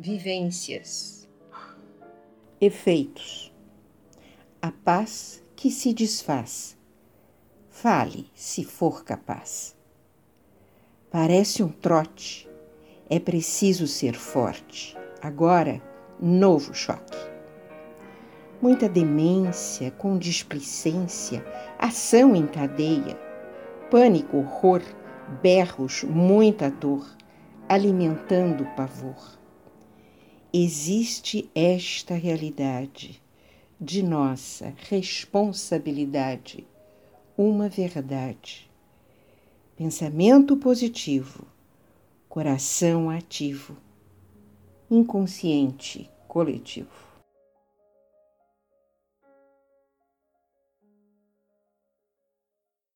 Vivências. Efeitos. A paz que se desfaz. Fale, se for capaz. Parece um trote. É preciso ser forte. Agora, novo choque. Muita demência, com displicência, ação em cadeia, pânico, horror, berros, muita dor, alimentando o pavor. Existe esta realidade de nossa responsabilidade, uma verdade. Pensamento positivo, coração ativo, inconsciente coletivo.